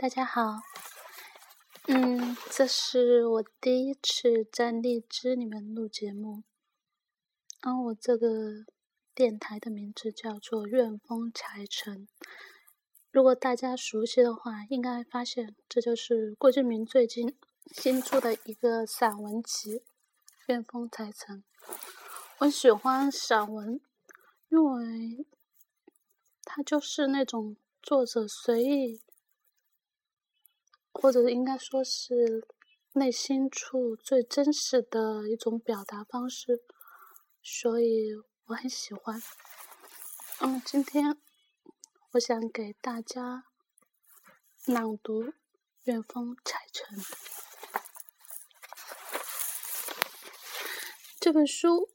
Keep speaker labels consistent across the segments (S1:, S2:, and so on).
S1: 大家好，嗯，这是我第一次在荔枝里面录节目。然后我这个电台的名字叫做“愿风财成”。如果大家熟悉的话，应该发现这就是郭敬明最近新出的一个散文集《愿风财成》。我喜欢散文，因为它就是那种作者随意。或者应该说是内心处最真实的一种表达方式，所以我很喜欢。嗯，今天我想给大家朗读《远风采成》这本书，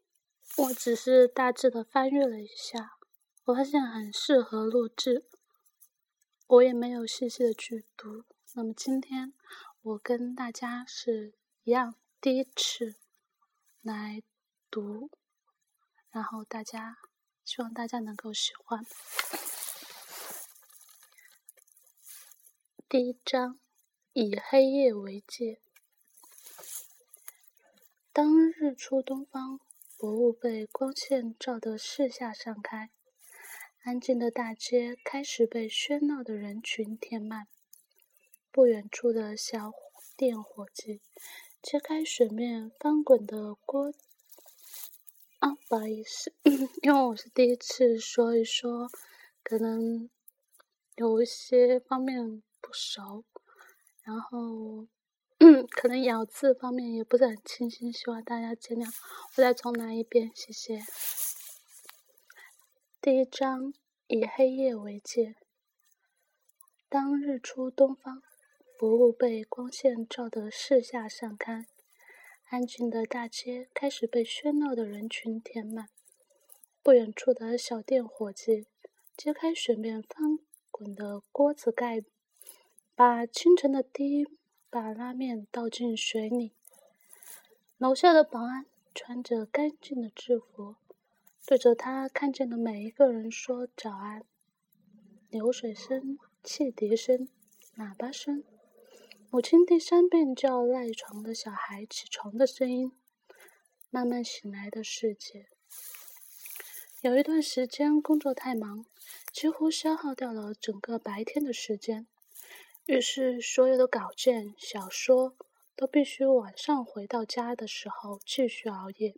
S1: 我只是大致的翻阅了一下，我发现很适合录制，我也没有细细的去读。那么今天我跟大家是一样第一次来读，然后大家希望大家能够喜欢。第一章以黑夜为界。当日出东方，薄雾被光线照得四下散开，安静的大街开始被喧闹的人群填满。不远处的小店伙计揭开水面翻滚的锅。啊，不好意思，因为我是第一次说一说，可能有一些方面不熟，然后 可能咬字方面也不是很清晰，希望大家见谅。我再重来一遍，谢谢。第一章以黑夜为界。当日出东方。薄雾被光线照得四下散开，安静的大街开始被喧闹的人群填满。不远处的小店伙计揭开水面翻滚的锅子盖，把清晨的第一把拉面倒进水里。楼下的保安穿着干净的制服，对着他看见的每一个人说早安。流水声、汽笛声、喇叭声。母亲第三遍叫赖床的小孩起床的声音，慢慢醒来的世界。有一段时间工作太忙，几乎消耗掉了整个白天的时间，于是所有的稿件、小说都必须晚上回到家的时候继续熬夜。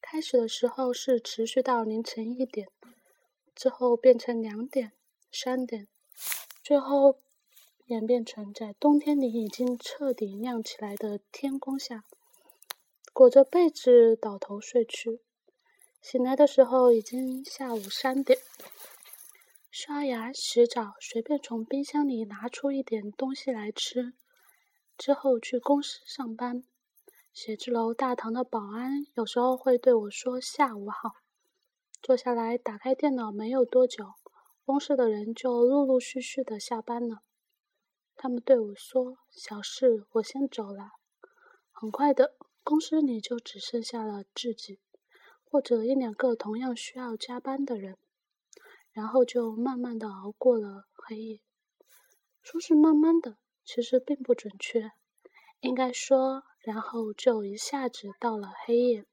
S1: 开始的时候是持续到凌晨一点，之后变成两点、三点，最后。演变成在冬天里已经彻底亮起来的天空下，裹着被子倒头睡去。醒来的时候已经下午三点。刷牙、洗澡，随便从冰箱里拿出一点东西来吃，之后去公司上班。写字楼大堂的保安有时候会对我说“下午好”。坐下来打开电脑没有多久，公司的人就陆陆续续的下班了。他们对我说：“小事，我先走了。”很快的，公司里就只剩下了自己，或者一两个同样需要加班的人。然后就慢慢的熬过了黑夜。说是慢慢的，其实并不准确，应该说，然后就一下子到了黑夜。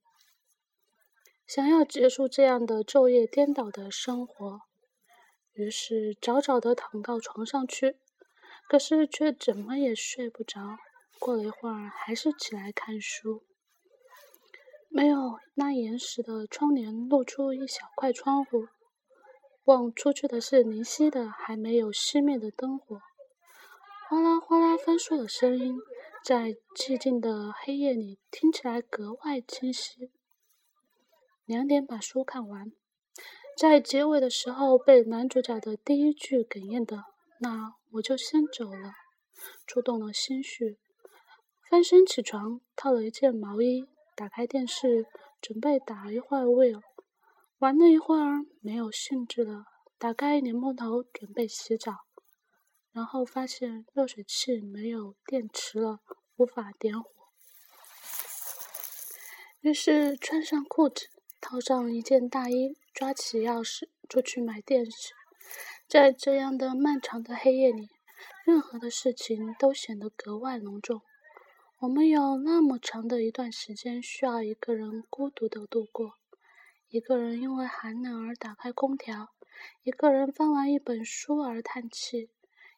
S1: 想要结束这样的昼夜颠倒的生活，于是早早的躺到床上去。可是却怎么也睡不着。过了一会儿，还是起来看书。没有那严实的窗帘露出一小块窗户，望出去的是零星的还没有熄灭的灯火。哗啦哗啦翻书的声音，在寂静的黑夜里听起来格外清晰。两点把书看完，在结尾的时候被男主角的第一句哽咽的。那我就先走了，触动了心绪。翻身起床，套了一件毛衣，打开电视，准备打一会儿 will。玩了一会儿，没有兴致了，打开莲蓬头，准备洗澡。然后发现热水器没有电池了，无法点火。于是穿上裤子，套上一件大衣，抓起钥匙，出去买电池。在这样的漫长的黑夜里，任何的事情都显得格外隆重。我们有那么长的一段时间需要一个人孤独的度过，一个人因为寒冷而打开空调，一个人翻完一本书而叹气，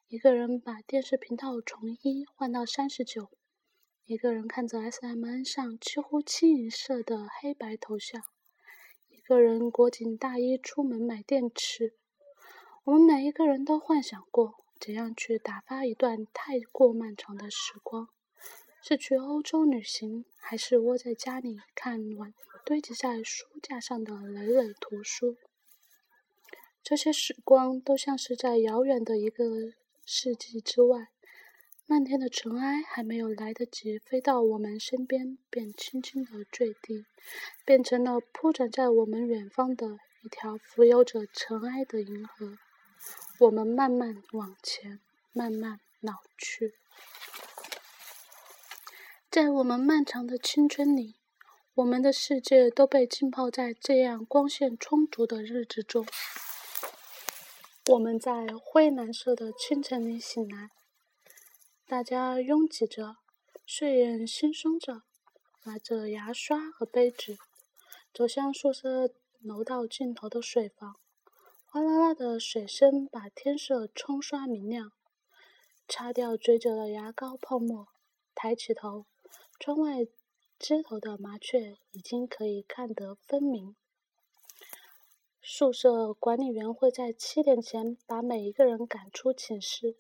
S1: 一个人把电视频道从一换到三十九，一个人看着 SMN 上几乎清一色的黑白头像，一个人裹紧大衣出门买电池。我们每一个人都幻想过怎样去打发一段太过漫长的时光。是去欧洲旅行，还是窝在家里看完堆积在书架上的累累图书？这些时光都像是在遥远的一个世纪之外，漫天的尘埃还没有来得及飞到我们身边，便轻轻地坠地，变成了铺展在我们远方的一条浮游着尘埃的银河。我们慢慢往前，慢慢老去。在我们漫长的青春里，我们的世界都被浸泡在这样光线充足的日子中。我们在灰蓝色的清晨里醒来，大家拥挤着，睡眼惺忪着，拿着牙刷和杯子，走向宿舍楼道尽头的水房。哗啦啦的水声把天色冲刷明亮。擦掉嘴角的牙膏泡沫，抬起头。窗外枝头的麻雀已经可以看得分明。宿舍管理员会在七点前把每一个人赶出寝室，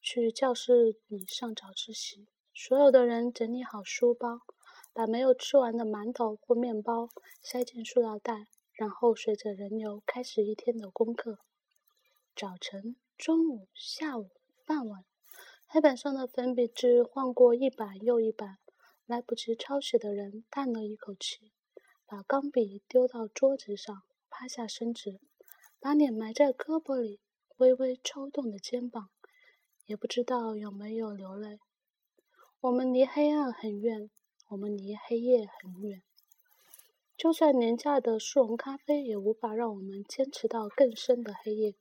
S1: 去教室里上早自习。所有的人整理好书包，把没有吃完的馒头或面包塞进塑料袋，然后随着人流开始一天的功课。早晨、中午、下午、傍晚，黑板上的粉笔字换过一版又一版。来不及抄写的人叹了一口气，把钢笔丢到桌子上，趴下身子，把脸埋在胳膊里，微微抽动的肩膀，也不知道有没有流泪。我们离黑暗很远，我们离黑夜很远。就算廉价的速溶咖啡也无法让我们坚持到更深的黑夜。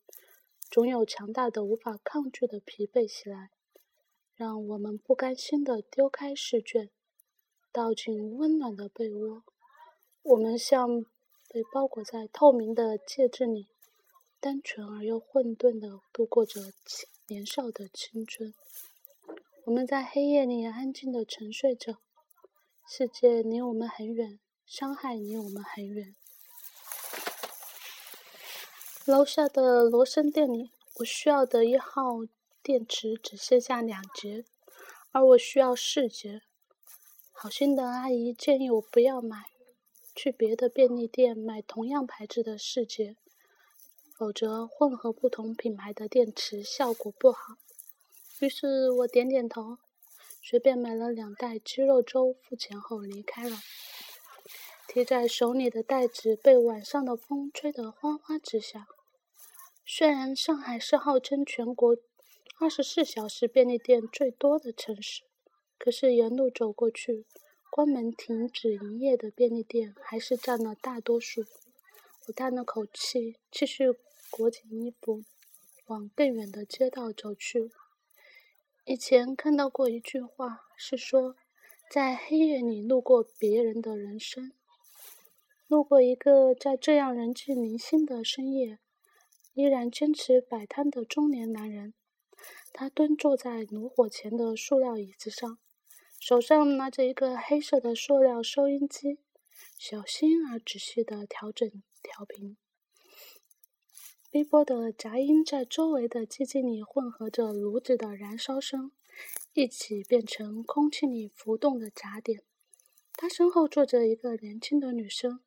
S1: 总有强大的、无法抗拒的疲惫袭来，让我们不甘心地丢开试卷。倒进温暖的被窝，我们像被包裹在透明的戒指里，单纯而又混沌地度过着年少的青春。我们在黑夜里安静地沉睡着，世界离我们很远，伤害离我们很远。楼下的罗森店里，我需要的一号电池只剩下两节，而我需要四节。好心的阿姨建议我不要买，去别的便利店买同样牌子的四节，否则混合不同品牌的电池效果不好。于是我点点头，随便买了两袋鸡肉粥，付钱后离开了。提在手里的袋子被晚上的风吹得哗哗直响。虽然上海是号称全国二十四小时便利店最多的城市。可是沿路走过去，关门停止营业的便利店还是占了大多数。我叹了口气，继续裹紧衣服，往更远的街道走去。以前看到过一句话，是说，在黑夜里路过别人的人生，路过一个在这样人迹零星的深夜，依然坚持摆摊的中年男人。他蹲坐在炉火前的塑料椅子上。手上拿着一个黑色的塑料收音机，小心而仔细地调整调频。微波的杂音在周围的寂静里混合着炉子的燃烧声，一起变成空气里浮动的杂点。他身后坐着一个年轻的女生，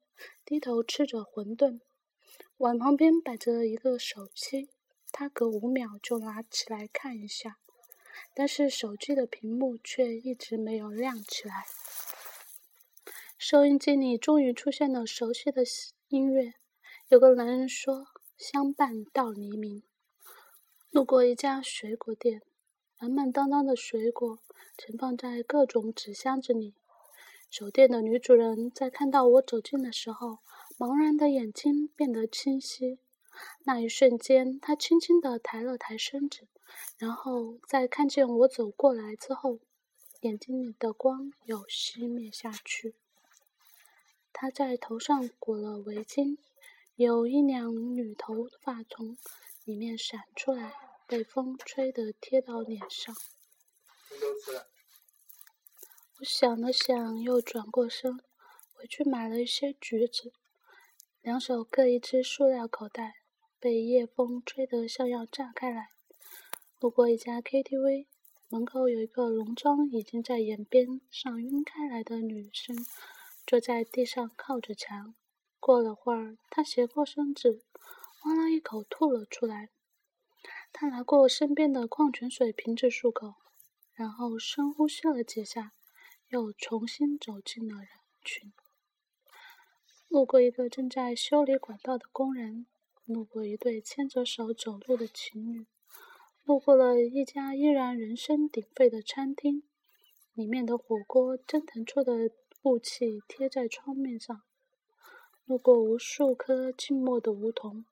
S1: 低头吃着馄饨，碗旁边摆着一个手机，他隔五秒就拿起来看一下。但是手机的屏幕却一直没有亮起来。收音机里终于出现了熟悉的音乐。有个男人说：“相伴到黎明。”路过一家水果店，满满当当的水果盛放在各种纸箱子里。酒店的女主人在看到我走近的时候，茫然的眼睛变得清晰。那一瞬间，她轻轻地抬了抬身子，然后在看见我走过来之后，眼睛里的光又熄灭下去。她在头上裹了围巾，有一两缕头发从里面闪出来，被风吹得贴到脸上。我想了想，又转过身，回去买了一些橘子，两手各一只塑料口袋，被夜风吹得像要炸开来。路过一家 KTV，门口有一个浓妆已经在眼边上晕开来的女生。坐在地上靠着墙，过了会儿，他斜过身子，哇了一口吐了出来。他拿过身边的矿泉水瓶子漱口，然后深呼吸了几下，又重新走进了人群。路过一个正在修理管道的工人，路过一对牵着手走路的情侣，路过了一家依然人声鼎沸的餐厅，里面的火锅蒸腾出的。雾气贴在窗面上，路过无数棵静默的梧桐，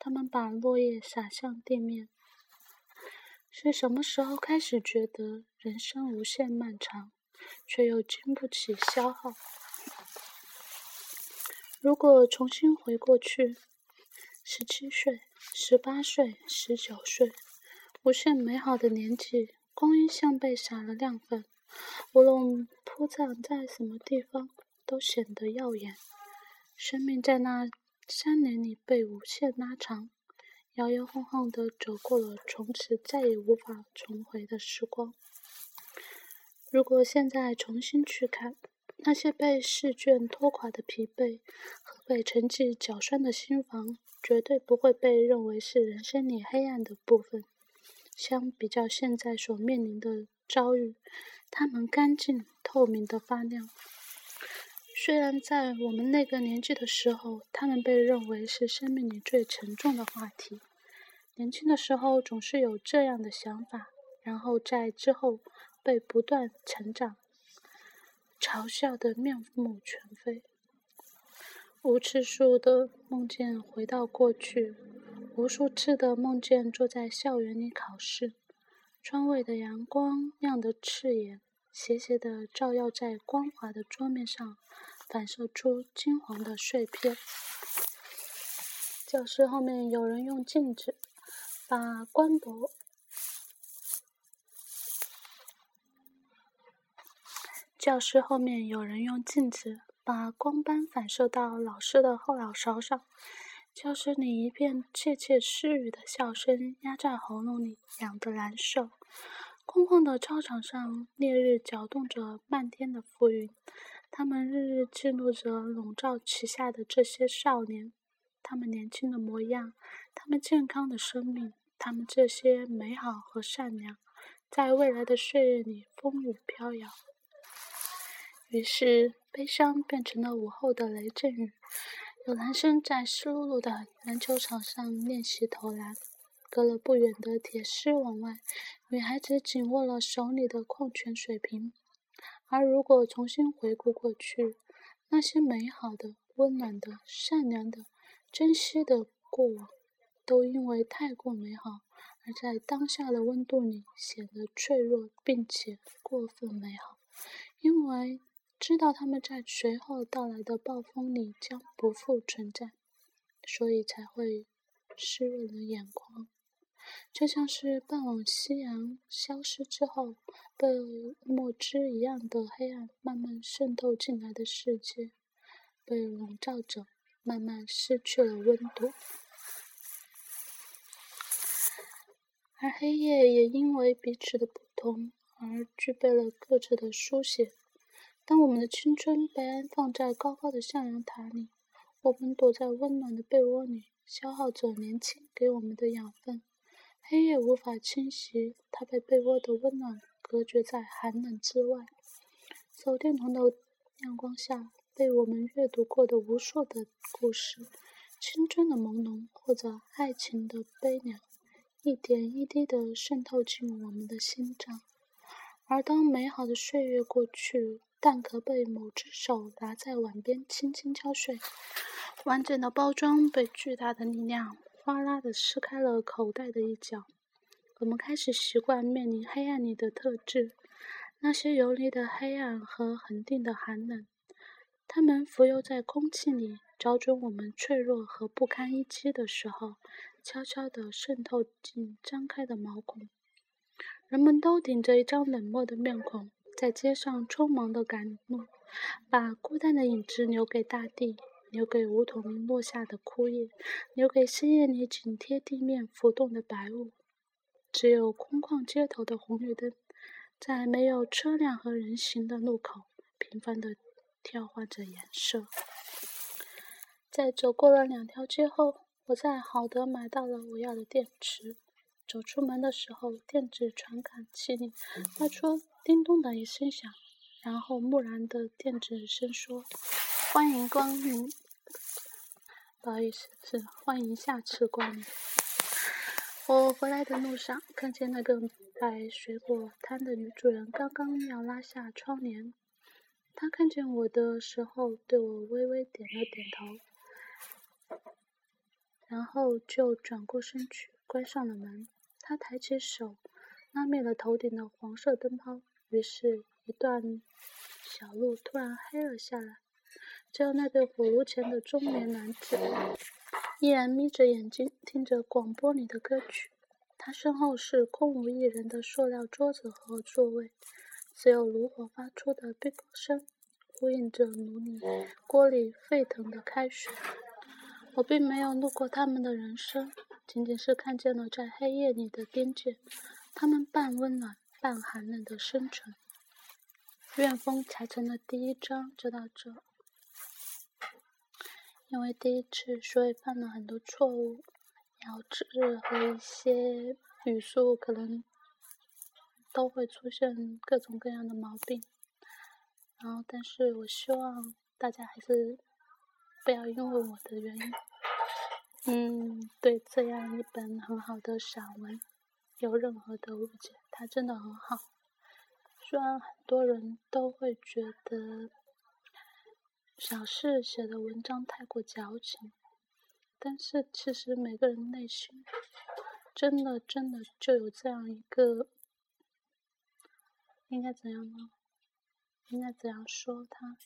S1: 它们把落叶洒向地面。是什么时候开始觉得人生无限漫长，却又经不起消耗？如果重新回过去，十七岁、十八岁、十九岁，无限美好的年纪，光阴像被撒了亮粉。无论铺葬在什么地方，都显得耀眼。生命在那三年里被无限拉长，摇摇晃晃地走过了从此再也无法重回的时光。如果现在重新去看，那些被试卷拖垮的疲惫和被成绩搅酸的心房，绝对不会被认为是人生里黑暗的部分。相比较现在所面临的遭遇，它们干净透明的发亮。虽然在我们那个年纪的时候，他们被认为是生命里最沉重的话题。年轻的时候总是有这样的想法，然后在之后被不断成长，嘲笑的面目全非。无次数的梦见回到过去，无数次的梦见坐在校园里考试。窗外的阳光亮得刺眼，斜斜的照耀在光滑的桌面上，反射出金黄的碎片。教室后面有人用镜子把官博。教室后面有人用镜子把光斑反射到老师的后脑勺上。教室里一片窃窃私语的笑声压在喉咙里，痒得难受。空旷的操场上，烈日搅动着漫天的浮云，他们日日记录着笼罩其下的这些少年，他们年轻的模样，他们健康的生命，他们这些美好和善良，在未来的岁月里风雨飘摇。于是，悲伤变成了午后的雷阵雨。有男生在湿漉漉的篮球场上练习投篮，隔了不远的铁丝网外，女孩子紧握了手里的矿泉水瓶。而如果重新回顾过去，那些美好的、温暖的、善良的、珍惜的过往，都因为太过美好，而在当下的温度里显得脆弱，并且过分美好，因为。知道他们在随后到来的暴风里将不复存在，所以才会湿润了眼眶，就像是傍晚夕阳消失之后被墨汁一样的黑暗慢慢渗透进来的世界，被笼罩着，慢慢失去了温度，而黑夜也因为彼此的不同而具备了各自的书写。当我们的青春被安放在高高的向阳塔里，我们躲在温暖的被窝里，消耗着年轻给我们的养分。黑夜无法侵袭，它被被窝的温暖隔绝在寒冷之外。手电筒的亮光下，被我们阅读过的无数的故事，青春的朦胧或者爱情的悲凉，一点一滴地渗透进我们的心脏。而当美好的岁月过去，蛋壳被某只手拿在碗边轻轻敲碎，完整的包装被巨大的力量哗啦的撕开了口袋的一角。我们开始习惯面临黑暗里的特质，那些游离的黑暗和恒定的寒冷，它们浮游在空气里，找准我们脆弱和不堪一击的时候，悄悄地渗透进张开的毛孔。人们都顶着一张冷漠的面孔，在街上匆忙的赶路，把孤单的影子留给大地，留给梧桐落下的枯叶，留给深夜里紧贴地面浮动的白雾。只有空旷街头的红绿灯，在没有车辆和人行的路口，频繁的跳换着颜色。在走过了两条街后，我在好德买到了我要的电池。走出门的时候，电子传感器里发出叮咚的一声响，然后木然的电子声说：“欢迎光临。”不好意思，是欢迎下次光临。我回来的路上，看见那个摆水果摊的女主人刚刚要拉下窗帘。她看见我的时候，对我微微点了点头，然后就转过身去，关上了门。她抬起手，拉灭了头顶的黄色灯泡，于是，一段小路突然黑了下来。只有那对火炉前的中年男子。依然眯着眼睛听着广播里的歌曲，他身后是空无一人的塑料桌子和座位，只有炉火发出的哔啵声，呼应着炉里锅里沸腾的开水。我并没有路过他们的人生，仅仅是看见了在黑夜里的边界，他们半温暖半寒冷的生存。怨风才成的第一章就到这。因为第一次，所以犯了很多错误，咬字和一些语速可能都会出现各种各样的毛病。然后，但是我希望大家还是不要因为我的原因，嗯，对这样一本很好的散文有任何的误解。他真的很好，虽然很多人都会觉得。小事写的文章太过矫情，但是其实每个人内心真的真的就有这样一个，应该怎样呢？应该怎样说他？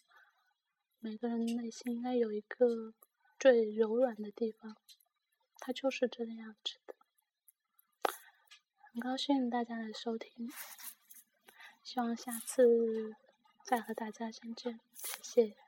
S1: 每个人内心应该有一个最柔软的地方，他就是这个样子。很高兴大家来收听，希望下次再和大家相见，谢谢。